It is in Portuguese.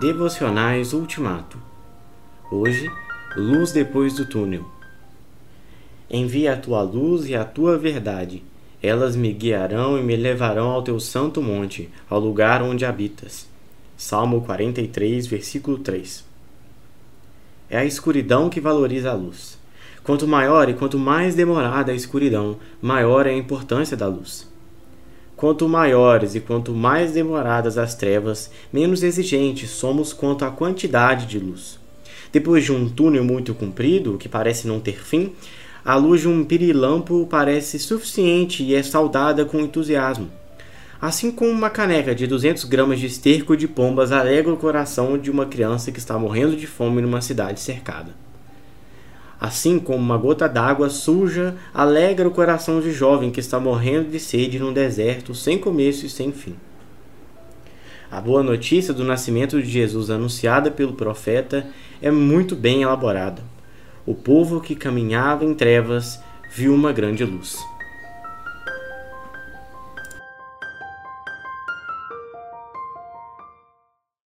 Devocionais Ultimato. Hoje, luz depois do túnel. Envia a tua luz e a tua verdade. Elas me guiarão e me levarão ao teu santo monte, ao lugar onde habitas. Salmo 43, versículo 3. É a escuridão que valoriza a luz. Quanto maior e quanto mais demorada a escuridão, maior é a importância da luz. Quanto maiores e quanto mais demoradas as trevas, menos exigentes somos quanto à quantidade de luz. Depois de um túnel muito comprido, que parece não ter fim, a luz de um pirilampo parece suficiente e é saudada com entusiasmo. Assim como uma caneca de 200 gramas de esterco de pombas alegra o coração de uma criança que está morrendo de fome numa cidade cercada assim como uma gota d'água suja alegra o coração de jovem que está morrendo de sede num deserto sem começo e sem fim. A boa notícia do nascimento de Jesus anunciada pelo profeta é muito bem elaborada. O povo que caminhava em trevas viu uma grande luz.